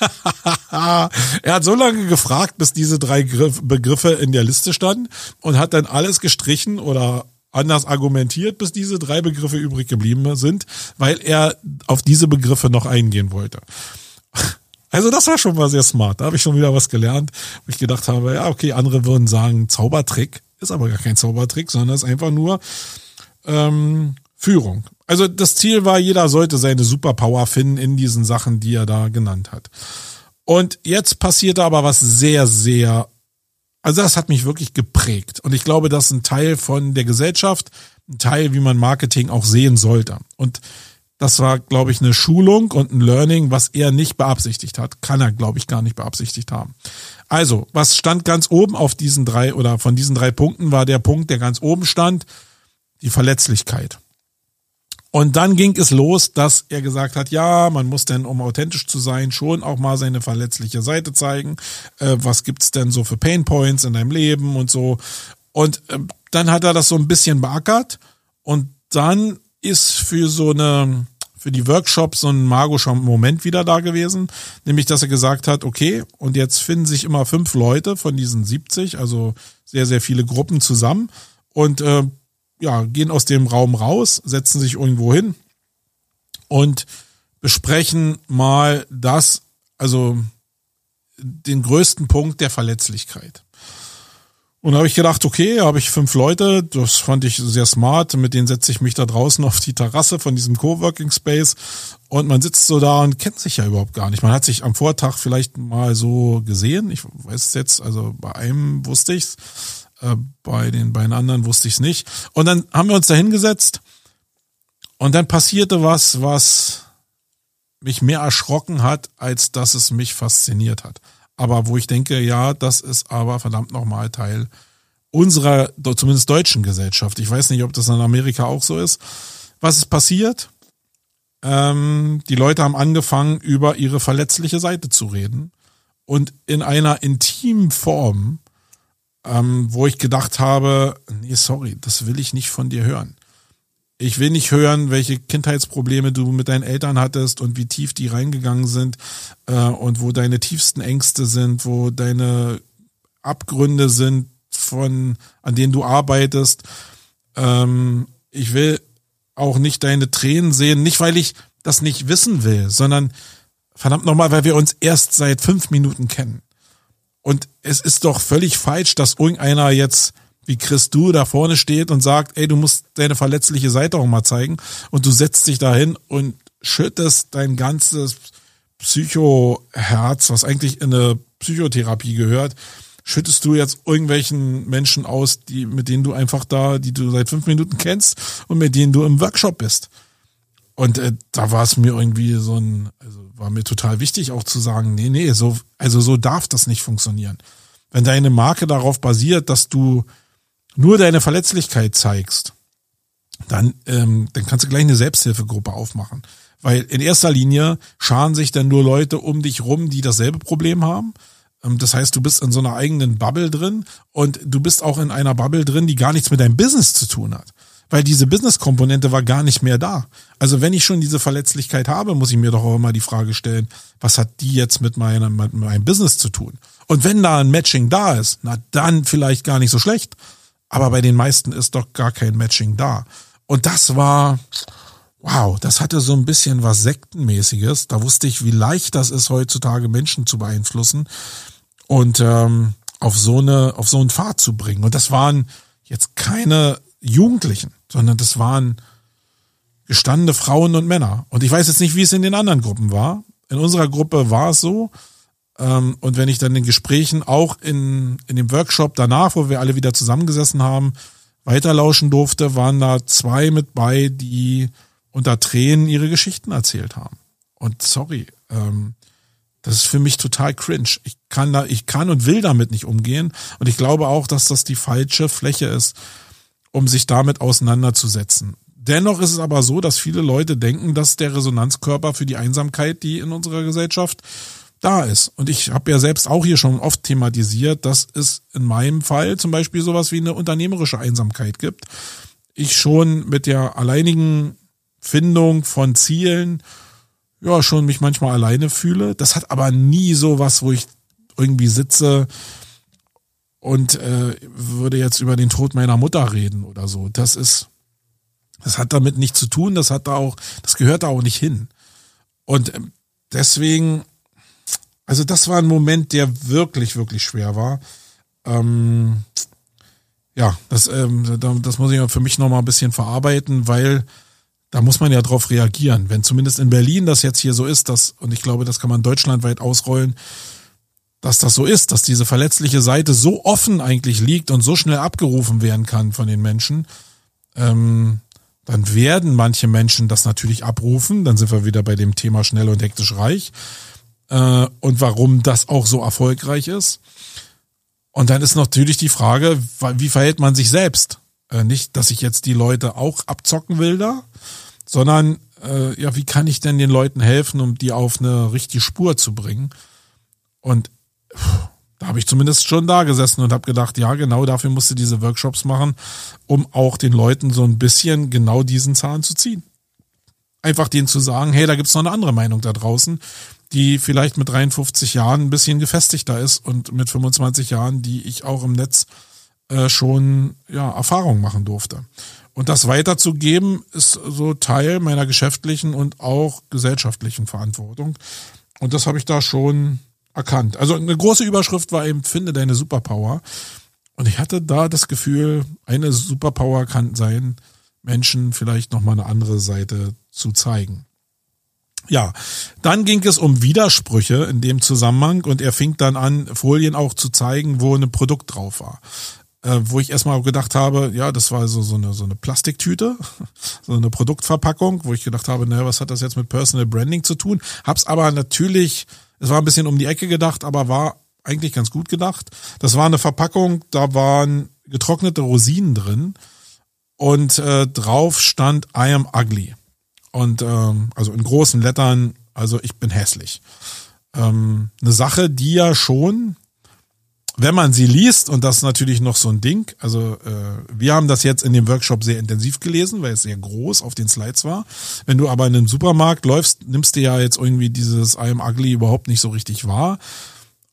er hat so lange gefragt, bis diese drei Begriffe in der Liste standen und hat dann alles gestrichen oder anders argumentiert, bis diese drei Begriffe übrig geblieben sind, weil er auf diese Begriffe noch eingehen wollte. Also das war schon mal sehr smart. Da habe ich schon wieder was gelernt, wo ich gedacht habe, ja, okay, andere würden sagen Zaubertrick, ist aber gar kein Zaubertrick, sondern ist einfach nur ähm, Führung. Also das Ziel war, jeder sollte seine Superpower finden in diesen Sachen, die er da genannt hat. Und jetzt passierte aber was sehr, sehr, also das hat mich wirklich geprägt. Und ich glaube, das ist ein Teil von der Gesellschaft, ein Teil, wie man Marketing auch sehen sollte. Und das war, glaube ich, eine Schulung und ein Learning, was er nicht beabsichtigt hat. Kann er, glaube ich, gar nicht beabsichtigt haben. Also, was stand ganz oben auf diesen drei oder von diesen drei Punkten war der Punkt, der ganz oben stand, die Verletzlichkeit. Und dann ging es los, dass er gesagt hat, ja, man muss denn, um authentisch zu sein, schon auch mal seine verletzliche Seite zeigen. Äh, was gibt's denn so für Pain Points in deinem Leben und so. Und äh, dann hat er das so ein bisschen beackert und dann ist für so eine, für die Workshops so ein magischer Moment wieder da gewesen, nämlich dass er gesagt hat, okay, und jetzt finden sich immer fünf Leute von diesen 70, also sehr, sehr viele Gruppen zusammen und äh, ja, gehen aus dem Raum raus, setzen sich irgendwo hin und besprechen mal das, also den größten Punkt der Verletzlichkeit. Und habe ich gedacht, okay, habe ich fünf Leute, das fand ich sehr smart, mit denen setze ich mich da draußen auf die Terrasse von diesem Coworking Space und man sitzt so da und kennt sich ja überhaupt gar nicht. Man hat sich am Vortag vielleicht mal so gesehen, ich weiß es jetzt, also bei einem wusste ich's, äh, bei den beiden anderen wusste ich's nicht. Und dann haben wir uns da hingesetzt und dann passierte was, was mich mehr erschrocken hat, als dass es mich fasziniert hat aber wo ich denke, ja, das ist aber verdammt nochmal Teil unserer, zumindest deutschen Gesellschaft. Ich weiß nicht, ob das in Amerika auch so ist. Was ist passiert? Ähm, die Leute haben angefangen, über ihre verletzliche Seite zu reden und in einer intimen Form, ähm, wo ich gedacht habe, nee, sorry, das will ich nicht von dir hören. Ich will nicht hören, welche Kindheitsprobleme du mit deinen Eltern hattest und wie tief die reingegangen sind äh, und wo deine tiefsten Ängste sind, wo deine Abgründe sind, von an denen du arbeitest. Ähm, ich will auch nicht deine Tränen sehen, nicht weil ich das nicht wissen will, sondern verdammt nochmal, weil wir uns erst seit fünf Minuten kennen. Und es ist doch völlig falsch, dass irgendeiner jetzt wie Chris Du da vorne steht und sagt, ey, du musst deine verletzliche Seite auch mal zeigen und du setzt dich dahin und schüttest dein ganzes Psychoherz, was eigentlich in eine Psychotherapie gehört, schüttest du jetzt irgendwelchen Menschen aus, die, mit denen du einfach da, die du seit fünf Minuten kennst und mit denen du im Workshop bist. Und äh, da war es mir irgendwie so ein, also war mir total wichtig auch zu sagen, nee, nee, so, also so darf das nicht funktionieren. Wenn deine Marke darauf basiert, dass du nur deine Verletzlichkeit zeigst, dann, ähm, dann kannst du gleich eine Selbsthilfegruppe aufmachen. Weil in erster Linie scharen sich dann nur Leute um dich rum, die dasselbe Problem haben. Ähm, das heißt, du bist in so einer eigenen Bubble drin und du bist auch in einer Bubble drin, die gar nichts mit deinem Business zu tun hat. Weil diese Business-Komponente war gar nicht mehr da. Also wenn ich schon diese Verletzlichkeit habe, muss ich mir doch auch immer die Frage stellen, was hat die jetzt mit meinem, mit meinem Business zu tun? Und wenn da ein Matching da ist, na dann vielleicht gar nicht so schlecht. Aber bei den meisten ist doch gar kein Matching da. Und das war, wow, das hatte so ein bisschen was Sektenmäßiges. Da wusste ich, wie leicht das ist, heutzutage Menschen zu beeinflussen und ähm, auf so eine, auf so einen Pfad zu bringen. Und das waren jetzt keine Jugendlichen, sondern das waren gestandene Frauen und Männer. Und ich weiß jetzt nicht, wie es in den anderen Gruppen war. In unserer Gruppe war es so, und wenn ich dann in Gesprächen auch in, in dem Workshop danach, wo wir alle wieder zusammengesessen haben, weiterlauschen durfte, waren da zwei mit bei, die unter Tränen ihre Geschichten erzählt haben. Und sorry, ähm, das ist für mich total cringe. Ich kann da, ich kann und will damit nicht umgehen. Und ich glaube auch, dass das die falsche Fläche ist, um sich damit auseinanderzusetzen. Dennoch ist es aber so, dass viele Leute denken, dass der Resonanzkörper für die Einsamkeit, die in unserer Gesellschaft da ist. Und ich habe ja selbst auch hier schon oft thematisiert, dass es in meinem Fall zum Beispiel sowas wie eine unternehmerische Einsamkeit gibt. ich schon mit der alleinigen Findung von Zielen ja schon mich manchmal alleine fühle. Das hat aber nie so was, wo ich irgendwie sitze und äh, würde jetzt über den Tod meiner Mutter reden oder so. Das ist, das hat damit nichts zu tun. Das hat da auch, das gehört da auch nicht hin. Und ähm, deswegen, also das war ein Moment, der wirklich, wirklich schwer war. Ähm, ja, das, ähm, das muss ich für mich nochmal ein bisschen verarbeiten, weil da muss man ja drauf reagieren. Wenn zumindest in Berlin das jetzt hier so ist, dass, und ich glaube, das kann man deutschlandweit ausrollen, dass das so ist, dass diese verletzliche Seite so offen eigentlich liegt und so schnell abgerufen werden kann von den Menschen, ähm, dann werden manche Menschen das natürlich abrufen. Dann sind wir wieder bei dem Thema schnell und hektisch reich äh, und warum das auch so erfolgreich ist. Und dann ist natürlich die Frage, wie verhält man sich selbst? Äh, nicht, dass ich jetzt die Leute auch abzocken will da, sondern äh, ja, wie kann ich denn den Leuten helfen, um die auf eine richtige Spur zu bringen? Und da habe ich zumindest schon da gesessen und habe gedacht, ja, genau dafür musst du diese Workshops machen, um auch den Leuten so ein bisschen genau diesen Zahn zu ziehen. Einfach denen zu sagen, hey, da gibt's noch eine andere Meinung da draußen, die vielleicht mit 53 Jahren ein bisschen gefestigter ist und mit 25 Jahren, die ich auch im Netz äh, schon ja, Erfahrung machen durfte. Und das weiterzugeben, ist so Teil meiner geschäftlichen und auch gesellschaftlichen Verantwortung. Und das habe ich da schon erkannt. Also eine große Überschrift war eben, finde deine Superpower. Und ich hatte da das Gefühl, eine Superpower kann sein, Menschen vielleicht nochmal eine andere Seite zu zeigen. Ja, dann ging es um Widersprüche in dem Zusammenhang und er fing dann an, Folien auch zu zeigen, wo ein Produkt drauf war. Äh, wo ich erstmal gedacht habe, ja, das war so, so, eine, so eine Plastiktüte, so eine Produktverpackung, wo ich gedacht habe, naja, was hat das jetzt mit Personal Branding zu tun? Hab's aber natürlich es war ein bisschen um die Ecke gedacht, aber war eigentlich ganz gut gedacht. Das war eine Verpackung, da waren getrocknete Rosinen drin und äh, drauf stand I am ugly. Und ähm, also in großen Lettern, also ich bin hässlich. Ähm, eine Sache, die ja schon wenn man sie liest, und das ist natürlich noch so ein Ding, also äh, wir haben das jetzt in dem Workshop sehr intensiv gelesen, weil es sehr groß auf den Slides war. Wenn du aber in einem Supermarkt läufst, nimmst du ja jetzt irgendwie dieses I am ugly überhaupt nicht so richtig wahr.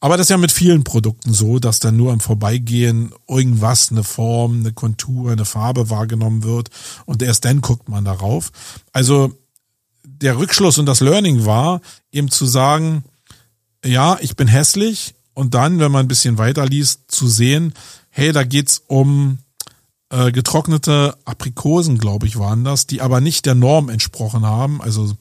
Aber das ist ja mit vielen Produkten so, dass dann nur im Vorbeigehen irgendwas, eine Form, eine Kontur, eine Farbe wahrgenommen wird und erst dann guckt man darauf. Also der Rückschluss und das Learning war eben zu sagen, ja, ich bin hässlich, und dann, wenn man ein bisschen weiter liest, zu sehen, hey, da geht's um äh, getrocknete Aprikosen, glaube ich, waren das, die aber nicht der Norm entsprochen haben. Also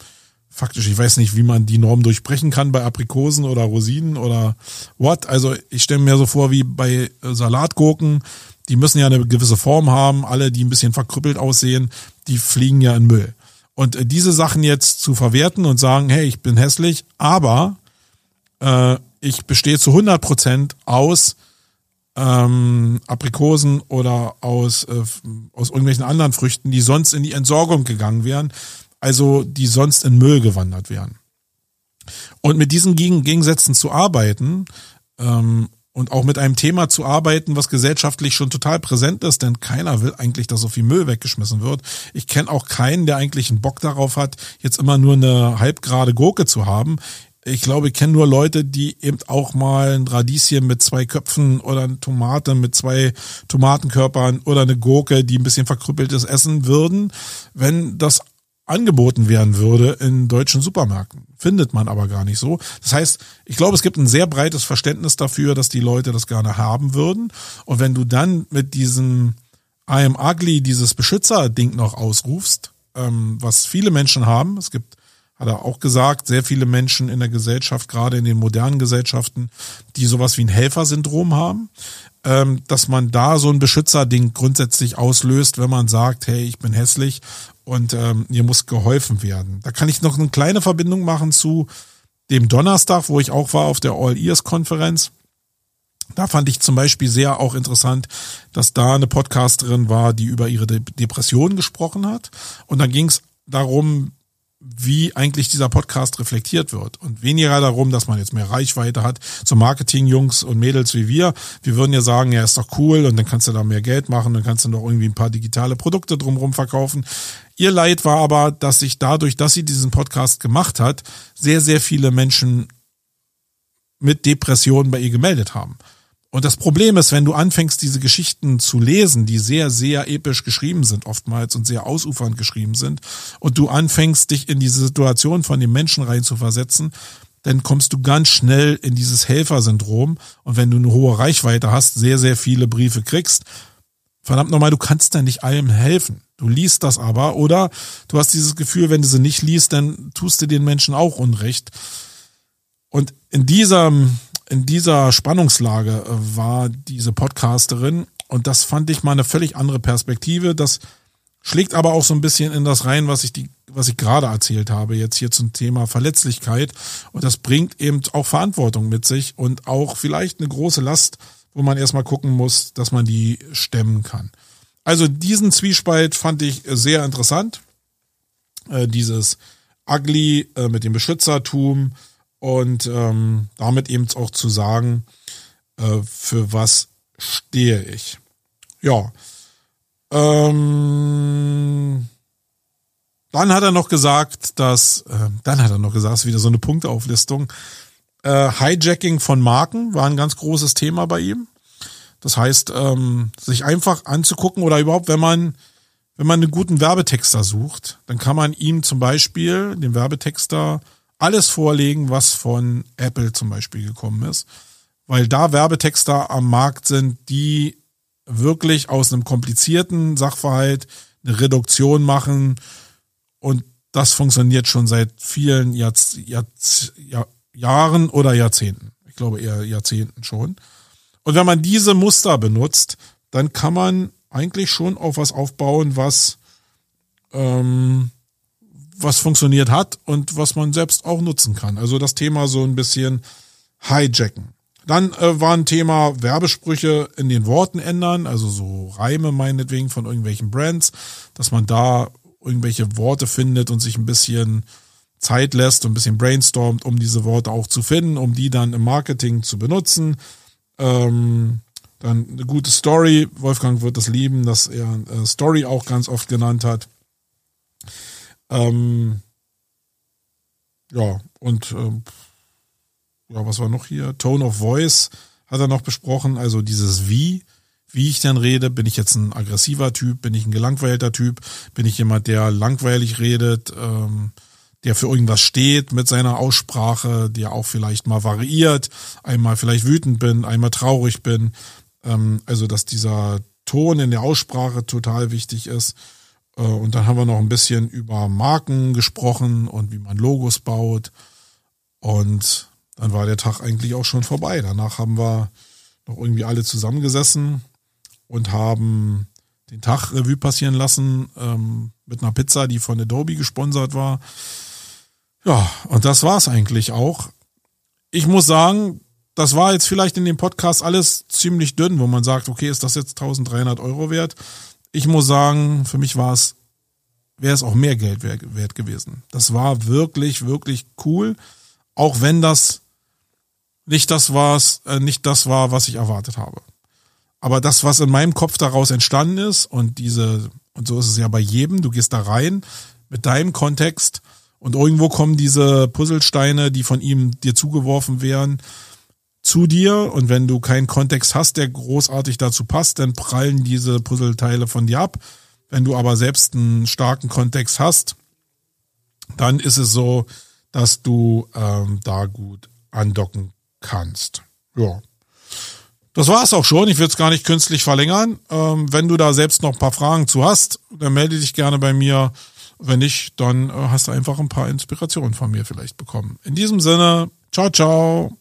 faktisch, ich weiß nicht, wie man die Norm durchbrechen kann bei Aprikosen oder Rosinen oder what. Also ich stelle mir so vor wie bei äh, Salatgurken, die müssen ja eine gewisse Form haben, alle, die ein bisschen verkrüppelt aussehen, die fliegen ja in Müll. Und äh, diese Sachen jetzt zu verwerten und sagen, hey, ich bin hässlich, aber äh, ich bestehe zu 100 Prozent aus ähm, Aprikosen oder aus, äh, aus irgendwelchen anderen Früchten, die sonst in die Entsorgung gegangen wären, also die sonst in Müll gewandert wären. Und mit diesen Gegensätzen zu arbeiten ähm, und auch mit einem Thema zu arbeiten, was gesellschaftlich schon total präsent ist, denn keiner will eigentlich, dass so viel Müll weggeschmissen wird. Ich kenne auch keinen, der eigentlich einen Bock darauf hat, jetzt immer nur eine halbgrade Gurke zu haben ich glaube, ich kenne nur Leute, die eben auch mal ein Radieschen mit zwei Köpfen oder eine Tomate mit zwei Tomatenkörpern oder eine Gurke, die ein bisschen verkrüppeltes essen würden, wenn das angeboten werden würde in deutschen Supermärkten. Findet man aber gar nicht so. Das heißt, ich glaube, es gibt ein sehr breites Verständnis dafür, dass die Leute das gerne haben würden. Und wenn du dann mit diesem I am ugly, dieses Beschützer-Ding noch ausrufst, ähm, was viele Menschen haben, es gibt hat er auch gesagt, sehr viele Menschen in der Gesellschaft, gerade in den modernen Gesellschaften, die sowas wie ein Helfersyndrom haben, ähm, dass man da so ein Beschützerding grundsätzlich auslöst, wenn man sagt, hey, ich bin hässlich und ähm, ihr muss geholfen werden. Da kann ich noch eine kleine Verbindung machen zu dem Donnerstag, wo ich auch war auf der All Ears Konferenz. Da fand ich zum Beispiel sehr auch interessant, dass da eine Podcasterin war, die über ihre De Depression gesprochen hat. Und dann ging es darum, wie eigentlich dieser Podcast reflektiert wird und weniger darum, dass man jetzt mehr Reichweite hat. Zum Marketing-Jungs und Mädels wie wir, wir würden ja sagen, ja, ist doch cool und dann kannst du da mehr Geld machen, dann kannst du noch irgendwie ein paar digitale Produkte drumherum verkaufen. Ihr Leid war aber, dass sich dadurch, dass sie diesen Podcast gemacht hat, sehr, sehr viele Menschen mit Depressionen bei ihr gemeldet haben. Und das Problem ist, wenn du anfängst, diese Geschichten zu lesen, die sehr, sehr episch geschrieben sind oftmals und sehr ausufernd geschrieben sind, und du anfängst, dich in diese Situation von den Menschen reinzuversetzen, dann kommst du ganz schnell in dieses Helfersyndrom. Und wenn du eine hohe Reichweite hast, sehr, sehr viele Briefe kriegst, verdammt nochmal, du kannst da nicht allem helfen. Du liest das aber, oder du hast dieses Gefühl, wenn du sie nicht liest, dann tust du den Menschen auch Unrecht. Und in diesem in dieser Spannungslage äh, war diese Podcasterin und das fand ich mal eine völlig andere Perspektive. Das schlägt aber auch so ein bisschen in das rein, was ich die, was ich gerade erzählt habe, jetzt hier zum Thema Verletzlichkeit. Und das bringt eben auch Verantwortung mit sich und auch vielleicht eine große Last, wo man erstmal gucken muss, dass man die stemmen kann. Also diesen Zwiespalt fand ich sehr interessant. Äh, dieses Ugly äh, mit dem Beschützertum, und ähm, damit eben auch zu sagen, äh, für was stehe ich. Ja. Ähm, dann hat er noch gesagt, dass, dann hat er noch gesagt, es ist wieder so eine Punkteauflistung. Äh, Hijacking von Marken war ein ganz großes Thema bei ihm. Das heißt, ähm, sich einfach anzugucken oder überhaupt, wenn man, wenn man einen guten Werbetexter sucht, dann kann man ihm zum Beispiel, den Werbetexter, alles vorlegen, was von Apple zum Beispiel gekommen ist, weil da Werbetexter am Markt sind, die wirklich aus einem komplizierten Sachverhalt eine Reduktion machen und das funktioniert schon seit vielen Jahrz Jahrz Jahr Jahren oder Jahrzehnten. Ich glaube eher Jahrzehnten schon. Und wenn man diese Muster benutzt, dann kann man eigentlich schon auf was aufbauen, was ähm, was funktioniert hat und was man selbst auch nutzen kann. Also das Thema so ein bisschen hijacken. Dann äh, war ein Thema Werbesprüche in den Worten ändern, also so Reime meinetwegen von irgendwelchen Brands, dass man da irgendwelche Worte findet und sich ein bisschen Zeit lässt und ein bisschen brainstormt, um diese Worte auch zu finden, um die dann im Marketing zu benutzen. Ähm, dann eine gute Story. Wolfgang wird es lieben, dass er äh, Story auch ganz oft genannt hat. Ähm, ja, und ähm, ja, was war noch hier? Tone of Voice hat er noch besprochen, also dieses Wie, wie ich dann rede. Bin ich jetzt ein aggressiver Typ? Bin ich ein gelangweilter Typ? Bin ich jemand, der langweilig redet, ähm, der für irgendwas steht mit seiner Aussprache, der auch vielleicht mal variiert, einmal vielleicht wütend bin, einmal traurig bin. Ähm, also, dass dieser Ton in der Aussprache total wichtig ist. Äh, und dann haben wir noch ein bisschen über Marken gesprochen und wie man Logos baut. Und dann war der Tag eigentlich auch schon vorbei. Danach haben wir noch irgendwie alle zusammengesessen und haben den Tag Revue passieren lassen ähm, mit einer Pizza, die von Adobe gesponsert war. Ja, und das war's eigentlich auch. Ich muss sagen, das war jetzt vielleicht in dem Podcast alles ziemlich dünn, wo man sagt, okay, ist das jetzt 1300 Euro wert? ich muss sagen, für mich war es, wäre es auch mehr Geld wert gewesen. Das war wirklich, wirklich cool, auch wenn das nicht das war, äh, nicht das war, was ich erwartet habe. Aber das, was in meinem Kopf daraus entstanden ist und diese, und so ist es ja bei jedem, du gehst da rein mit deinem Kontext und irgendwo kommen diese Puzzlesteine, die von ihm dir zugeworfen werden, zu dir und wenn du keinen Kontext hast, der großartig dazu passt, dann prallen diese Puzzleteile von dir ab. Wenn du aber selbst einen starken Kontext hast, dann ist es so, dass du ähm, da gut andocken kannst. Ja. Das war's auch schon. Ich will es gar nicht künstlich verlängern. Ähm, wenn du da selbst noch ein paar Fragen zu hast, dann melde dich gerne bei mir. Wenn nicht, dann äh, hast du einfach ein paar Inspirationen von mir vielleicht bekommen. In diesem Sinne, ciao, ciao.